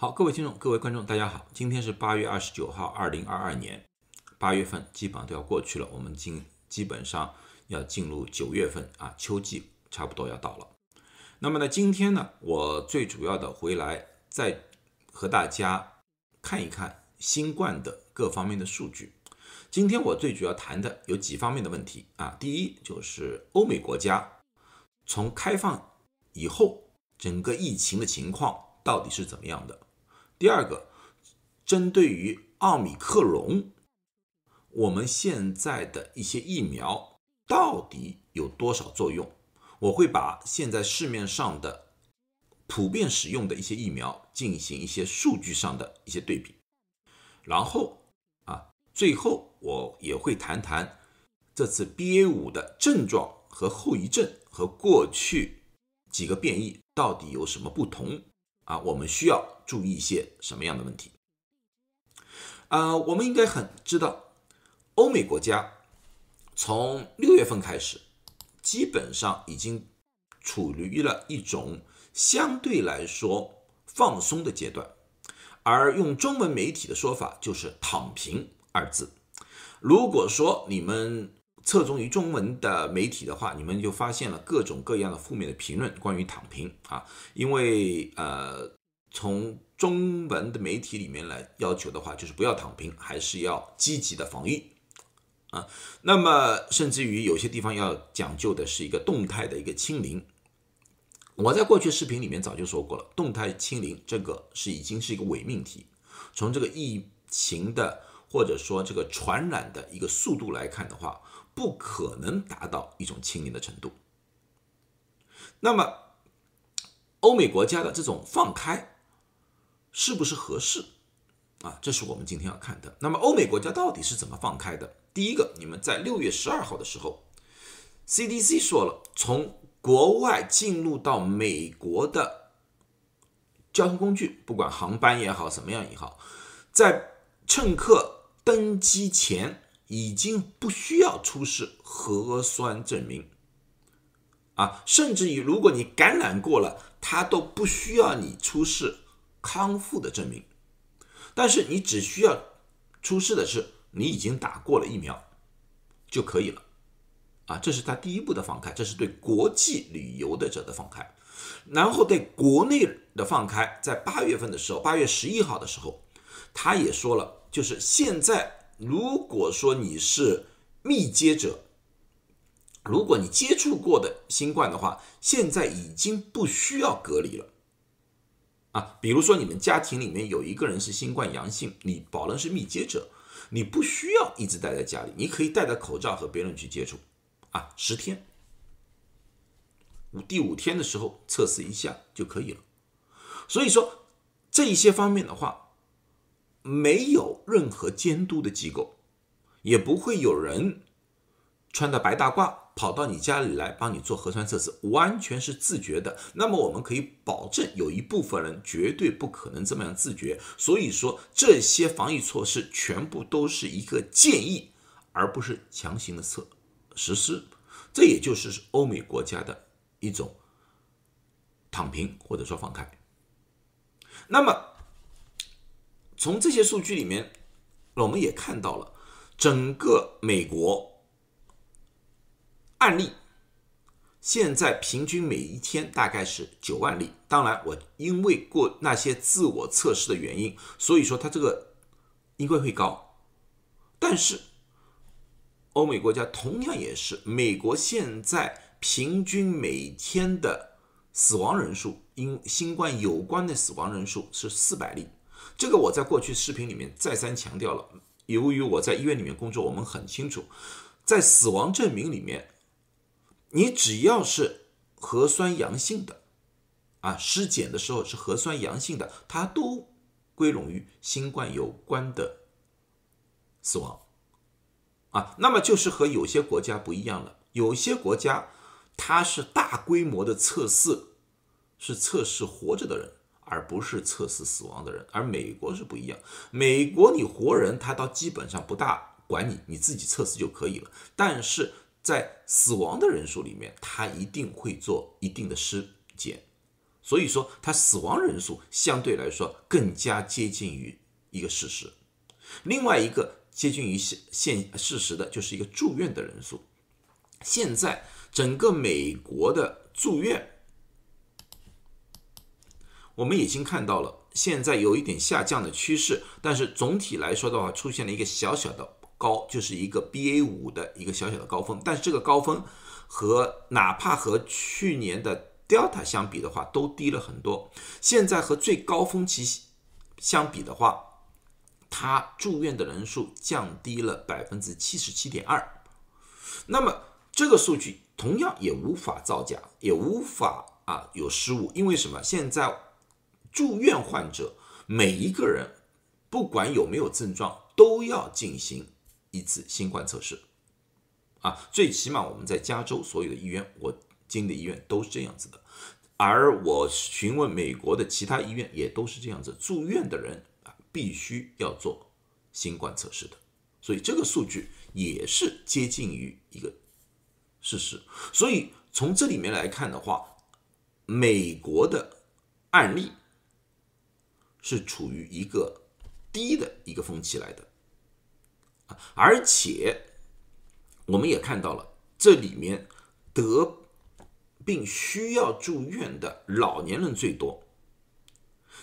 好，各位听众、各位观众，大家好，今天是八月二十九号，二零二二年八月份基本上都要过去了，我们今基本上要进入九月份啊，秋季差不多要到了。那么呢，今天呢，我最主要的回来再和大家看一看新冠的各方面的数据。今天我最主要谈的有几方面的问题啊，第一就是欧美国家从开放以后整个疫情的情况到底是怎么样的。第二个，针对于奥密克戎，我们现在的一些疫苗到底有多少作用？我会把现在市面上的普遍使用的一些疫苗进行一些数据上的一些对比，然后啊，最后我也会谈谈这次 BA 五的症状和后遗症和过去几个变异到底有什么不同。啊，我们需要注意一些什么样的问题？啊，我们应该很知道，欧美国家从六月份开始，基本上已经处于了一种相对来说放松的阶段，而用中文媒体的说法就是“躺平”二字。如果说你们侧重于中文的媒体的话，你们就发现了各种各样的负面的评论，关于躺平啊，因为呃，从中文的媒体里面来要求的话，就是不要躺平，还是要积极的防御啊。那么，甚至于有些地方要讲究的是一个动态的一个清零。我在过去视频里面早就说过了，动态清零这个是已经是一个伪命题。从这个疫情的或者说这个传染的一个速度来看的话，不可能达到一种清零的程度。那么，欧美国家的这种放开是不是合适啊？这是我们今天要看的。那么，欧美国家到底是怎么放开的？第一个，你们在六月十二号的时候，CDC 说了，从国外进入到美国的交通工具，不管航班也好，什么样也好，在乘客登机前。已经不需要出示核酸证明。啊，甚至于如果你感染过了，他都不需要你出示康复的证明，但是你只需要出示的是你已经打过了疫苗就可以了。啊，这是他第一步的放开，这是对国际旅游的者的放开，然后对国内的放开，在八月份的时候，八月十一号的时候，他也说了，就是现在。如果说你是密接者，如果你接触过的新冠的话，现在已经不需要隔离了啊。比如说你们家庭里面有一个人是新冠阳性，你保证是密接者，你不需要一直待在家里，你可以戴着口罩和别人去接触啊，十天，第五天的时候测试一下就可以了。所以说这一些方面的话。没有任何监督的机构，也不会有人穿着白大褂跑到你家里来帮你做核酸测试，完全是自觉的。那么我们可以保证，有一部分人绝对不可能这么样自觉。所以说，这些防疫措施全部都是一个建议，而不是强行的测实施。这也就是欧美国家的一种躺平或者说放开。那么。从这些数据里面，我们也看到了整个美国案例，现在平均每一天大概是九万例。当然，我因为过那些自我测试的原因，所以说它这个应该会高。但是，欧美国家同样也是，美国现在平均每天的死亡人数，因新冠有关的死亡人数是四百例。这个我在过去视频里面再三强调了。由于我在医院里面工作，我们很清楚，在死亡证明里面，你只要是核酸阳性的，啊，尸检的时候是核酸阳性的，它都归拢于新冠有关的死亡，啊，那么就是和有些国家不一样了。有些国家它是大规模的测试，是测试活着的人。而不是测试死亡的人，而美国是不一样。美国你活人，他倒基本上不大管你，你自己测试就可以了。但是在死亡的人数里面，他一定会做一定的尸检。所以说他死亡人数相对来说更加接近于一个事实。另外一个接近于现现事实的就是一个住院的人数。现在整个美国的住院，我们已经看到了，现在有一点下降的趋势，但是总体来说的话，出现了一个小小的高，就是一个 BA 五的一个小小的高峰。但是这个高峰和哪怕和去年的 Delta 相比的话，都低了很多。现在和最高峰期相比的话，它住院的人数降低了百分之七十七点二。那么这个数据同样也无法造假，也无法啊有失误，因为什么？现在住院患者每一个人，不管有没有症状，都要进行一次新冠测试，啊，最起码我们在加州所有的医院，我经的医院都是这样子的，而我询问美国的其他医院也都是这样子，住院的人啊必须要做新冠测试的，所以这个数据也是接近于一个。事实，所以从这里面来看的话，美国的案例是处于一个低的一个峰期来的，而且我们也看到了这里面得病需要住院的老年人最多，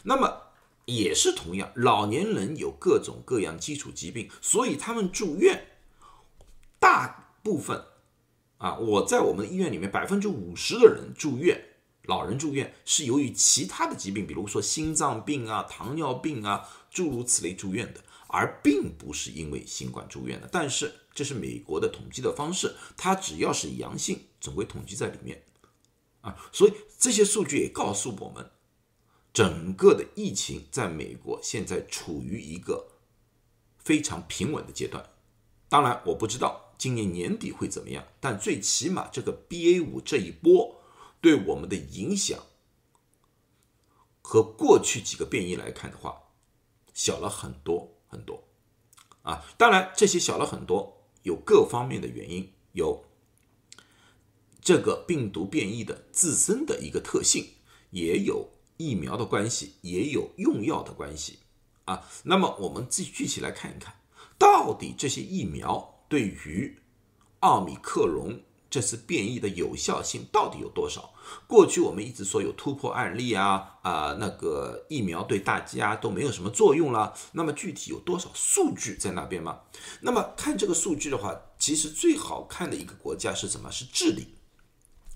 那么也是同样，老年人有各种各样基础疾病，所以他们住院大部分。啊，我在我们医院里面，百分之五十的人住院，老人住院是由于其他的疾病，比如说心脏病啊、糖尿病啊，诸如此类住院的，而并不是因为新冠住院的。但是这是美国的统计的方式，它只要是阳性，总会统计在里面。啊，所以这些数据也告诉我们，整个的疫情在美国现在处于一个非常平稳的阶段。当然，我不知道。今年年底会怎么样？但最起码这个 BA 五这一波对我们的影响和过去几个变异来看的话，小了很多很多啊！当然，这些小了很多有各方面的原因，有这个病毒变异的自身的一个特性，也有疫苗的关系，也有用药的关系啊。那么我们自己具体来看一看，到底这些疫苗。对于奥密克戎这次变异的有效性到底有多少？过去我们一直说有突破案例啊，啊，那个疫苗对大家都没有什么作用了。那么具体有多少数据在那边吗？那么看这个数据的话，其实最好看的一个国家是什么？是智利。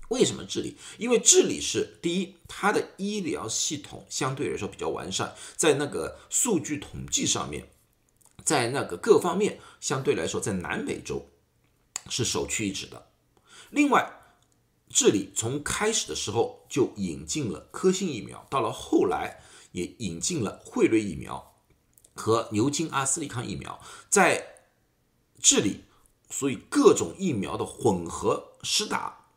为什么智利？因为智利是第一，它的医疗系统相对来说比较完善，在那个数据统计上面。在那个各方面相对来说，在南美洲是首屈一指的。另外，智利从开始的时候就引进了科兴疫苗，到了后来也引进了辉瑞疫苗和牛津阿斯利康疫苗。在智利，所以各种疫苗的混合施打，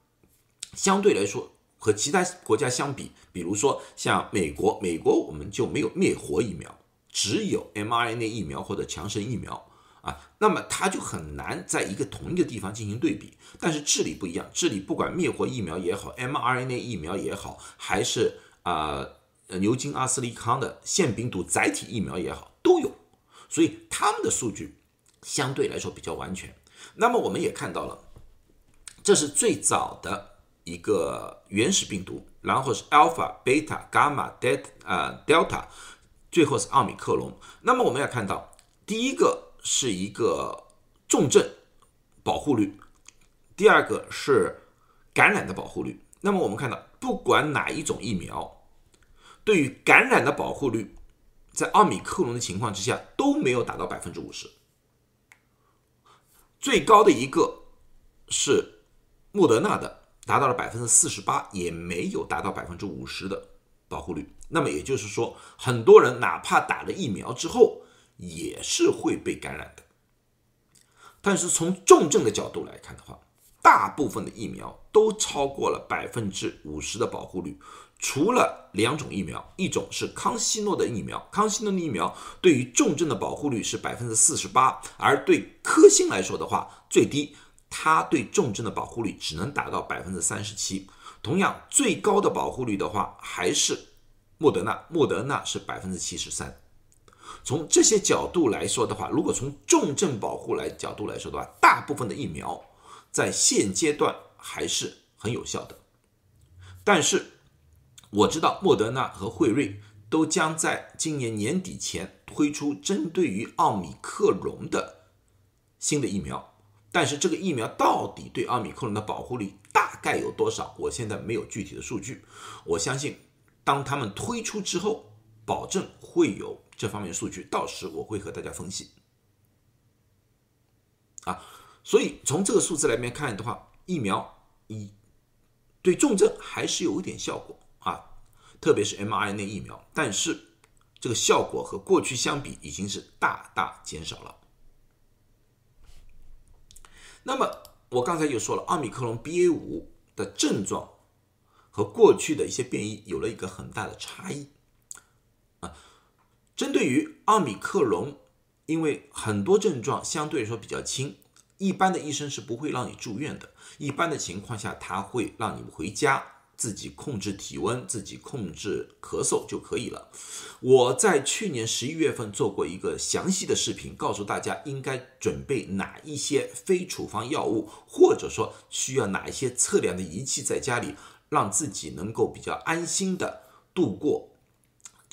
相对来说和其他国家相比，比如说像美国，美国我们就没有灭活疫苗。只有 mRNA 疫苗或者强生疫苗啊，那么它就很难在一个同一个地方进行对比。但是智利不一样，智利不管灭活疫苗也好，mRNA 疫苗也好，还是啊牛津阿斯利康的腺病毒载体疫苗也好，都有，所以他们的数据相对来说比较完全。那么我们也看到了，这是最早的一个原始病毒，然后是 alpha、beta、gamma、delta 啊 delta。最后是奥米克戎。那么我们要看到，第一个是一个重症保护率，第二个是感染的保护率。那么我们看到，不管哪一种疫苗，对于感染的保护率，在奥米克戎的情况之下都没有达到百分之五十。最高的一个是莫德纳的，达到了百分之四十八，也没有达到百分之五十的保护率。那么也就是说，很多人哪怕打了疫苗之后，也是会被感染的。但是从重症的角度来看的话，大部分的疫苗都超过了百分之五十的保护率，除了两种疫苗，一种是康希诺的疫苗，康希诺的疫苗对于重症的保护率是百分之四十八，而对科兴来说的话，最低，它对重症的保护率只能达到百分之三十七。同样最高的保护率的话，还是莫德纳，莫德纳是百分之七十三。从这些角度来说的话，如果从重症保护来角度来说的话，大部分的疫苗在现阶段还是很有效的。但是我知道莫德纳和辉瑞都将在今年年底前推出针对于奥米克戎的新的疫苗。但是这个疫苗到底对奥密克戎的保护力大概有多少？我现在没有具体的数据。我相信，当他们推出之后，保证会有这方面数据，到时我会和大家分析。啊，所以从这个数字来面看的话，疫苗一对重症还是有一点效果啊，特别是 mRNA 疫苗，但是这个效果和过去相比已经是大大减少了。那么我刚才就说了，奥密克戎 BA 五的症状和过去的一些变异有了一个很大的差异啊。针对于奥密克戎，因为很多症状相对来说比较轻，一般的医生是不会让你住院的。一般的情况下，他会让你们回家。自己控制体温，自己控制咳嗽就可以了。我在去年十一月份做过一个详细的视频，告诉大家应该准备哪一些非处方药物，或者说需要哪一些测量的仪器在家里，让自己能够比较安心的度过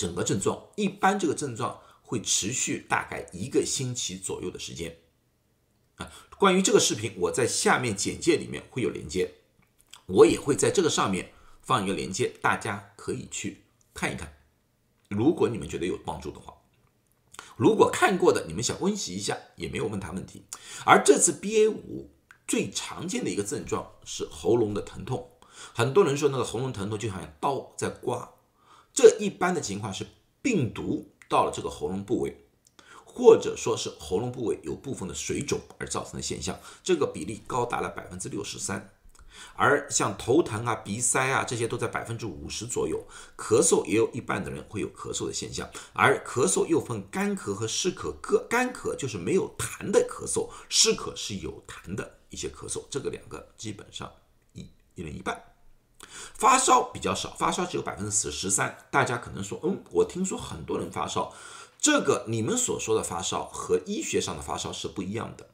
整个症状。一般这个症状会持续大概一个星期左右的时间。啊，关于这个视频，我在下面简介里面会有连接。我也会在这个上面放一个链接，大家可以去看一看。如果你们觉得有帮助的话，如果看过的你们想温习一下也没有问他问题。而这次 BA 五最常见的一个症状是喉咙的疼痛，很多人说那个喉咙疼痛就好像刀在刮，这一般的情况是病毒到了这个喉咙部位，或者说是喉咙部位有部分的水肿而造成的现象，这个比例高达了百分之六十三。而像头疼啊、鼻塞啊，这些都在百分之五十左右。咳嗽也有一半的人会有咳嗽的现象，而咳嗽又分干咳和湿咳。干咳就是没有痰的咳嗽，湿咳是有痰的一些咳嗽。这个两个基本上一一人一半。发烧比较少，发烧只有百分之四十三。大家可能说，嗯，我听说很多人发烧，这个你们所说的发烧和医学上的发烧是不一样的。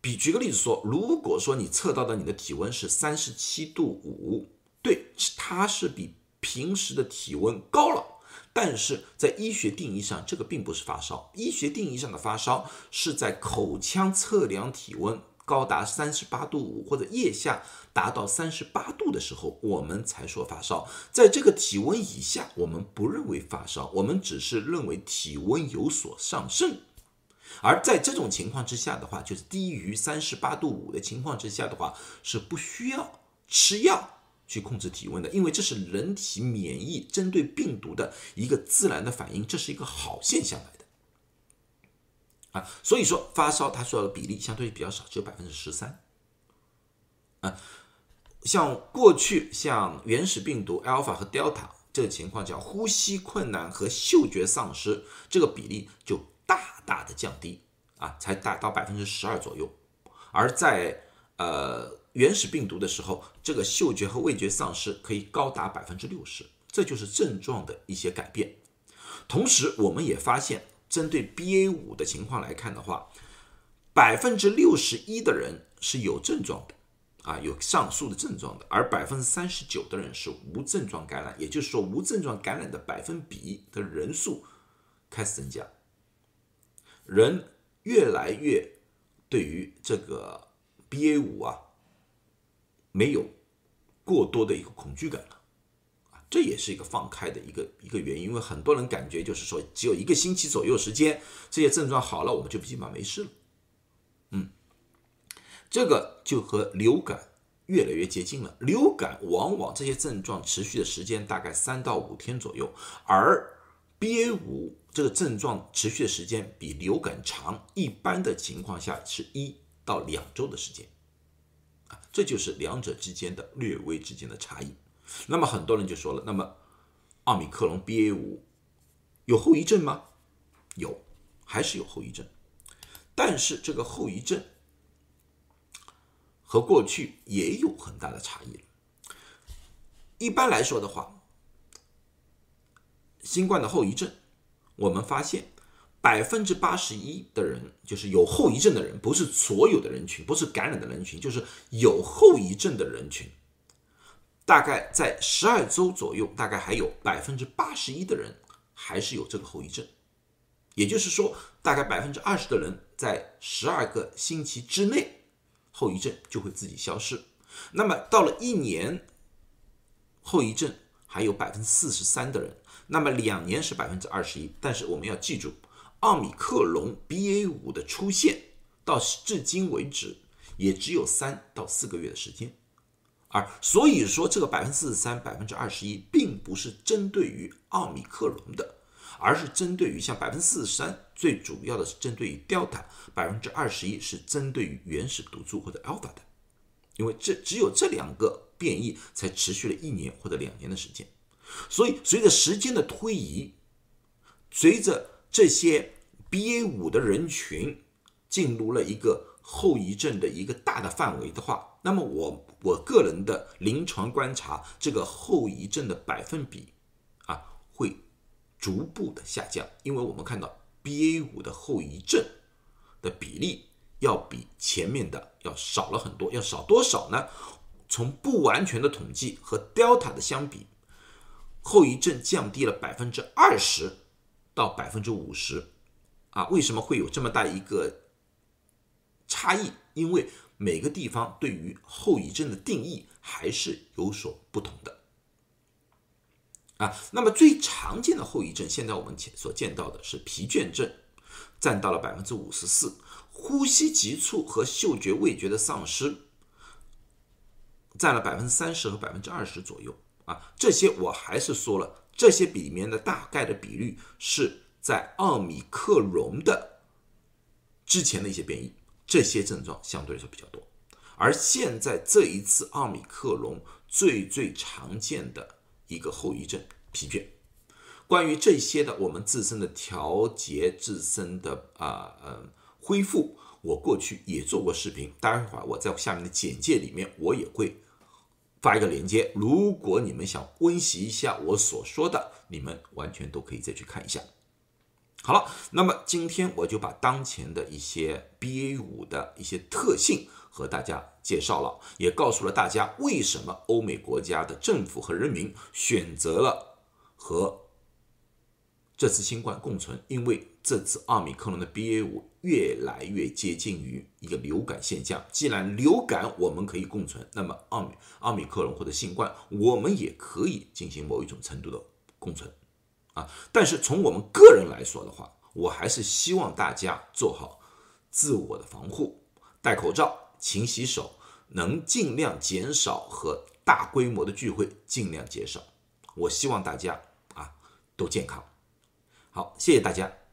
比举个例子说，如果说你测到的你的体温是三十七度五，对，它是比平时的体温高了，但是在医学定义上，这个并不是发烧。医学定义上的发烧是在口腔测量体温高达三十八度五或者腋下达到三十八度的时候，我们才说发烧。在这个体温以下，我们不认为发烧，我们只是认为体温有所上升。而在这种情况之下的话，就是低于三十八度五的情况之下的话，是不需要吃药去控制体温的，因为这是人体免疫针对病毒的一个自然的反应，这是一个好现象来的。啊，所以说发烧它需要的比例相对比较少，只有百分之十三。啊，像过去像原始病毒 Alpha 和 Delta 这个情况，叫呼吸困难和嗅觉丧失，这个比例就。大大的降低啊，才达到百分之十二左右，而在呃原始病毒的时候，这个嗅觉和味觉丧失可以高达百分之六十，这就是症状的一些改变。同时，我们也发现，针对 BA 五的情况来看的话，百分之六十一的人是有症状的啊，有上述的症状的，而百分之三十九的人是无症状感染，也就是说，无症状感染的百分比的人数开始增加。人越来越对于这个 BA 五啊，没有过多的一个恐惧感了，这也是一个放开的一个一个原因。因为很多人感觉就是说，只有一个星期左右时间，这些症状好了，我们就基本上没事了。嗯，这个就和流感越来越接近了。流感往往这些症状持续的时间大概三到五天左右，而 BA 五。这个症状持续的时间比流感长，一般的情况下是一到两周的时间，啊，这就是两者之间的略微之间的差异。那么很多人就说了，那么奥密克戎 BA 五有后遗症吗？有，还是有后遗症，但是这个后遗症和过去也有很大的差异一般来说的话，新冠的后遗症，我们发现百分之八十一的人就是有后遗症的人，不是所有的人群，不是感染的人群，就是有后遗症的人群。大概在十二周左右，大概还有百分之八十一的人还是有这个后遗症。也就是说，大概百分之二十的人在十二个星期之内，后遗症就会自己消失。那么到了一年，后遗症还有百分之四十三的人。那么两年是百分之二十一。但是我们要记住，奥米克戎 BA 五的出现到至今为止也只有三到四个月的时间。而所以说，这个百分之四十三、百分之二十一，并不是针对于奥米克戎的，而是针对于像百分之四十三，最主要的是针对于 Delta，百分之二十一是针对于原始毒株或者 Alpha 的，因为这只有这两个变异才持续了一年或者两年的时间，所以随着时间的推移，随着这些 BA 五的人群进入了一个后遗症的一个大的范围的话，那么我。我个人的临床观察，这个后遗症的百分比啊会逐步的下降，因为我们看到 BA 五的后遗症的比例要比前面的要少了很多，要少多少呢？从不完全的统计和 Delta 的相比，后遗症降低了百分之二十到百分之五十啊？为什么会有这么大一个差异？因为每个地方对于后遗症的定义还是有所不同的啊。那么最常见的后遗症，现在我们所见到的是疲倦症，占到了百分之五十四；呼吸急促和嗅觉味觉的丧失，占了百分之三十和百分之二十左右啊。这些我还是说了，这些里面的大概的比率是在奥米克戎的之前的一些变异。这些症状相对来说比较多，而现在这一次奥米克戎最最常见的一个后遗症疲倦。关于这些的我们自身的调节、自身的啊呃恢复，我过去也做过视频，待会儿我在下面的简介里面我也会发一个链接，如果你们想温习一下我所说的，你们完全都可以再去看一下。好了，那么今天我就把当前的一些 BA 五的一些特性和大家介绍了，也告诉了大家为什么欧美国家的政府和人民选择了和这次新冠共存，因为这次奥密克戎的 BA 五越来越接近于一个流感现象。既然流感我们可以共存，那么奥密奥密克戎或者新冠我们也可以进行某一种程度的共存。啊，但是从我们个人来说的话，我还是希望大家做好自我的防护，戴口罩，勤洗手，能尽量减少和大规模的聚会，尽量减少。我希望大家啊都健康。好，谢谢大家。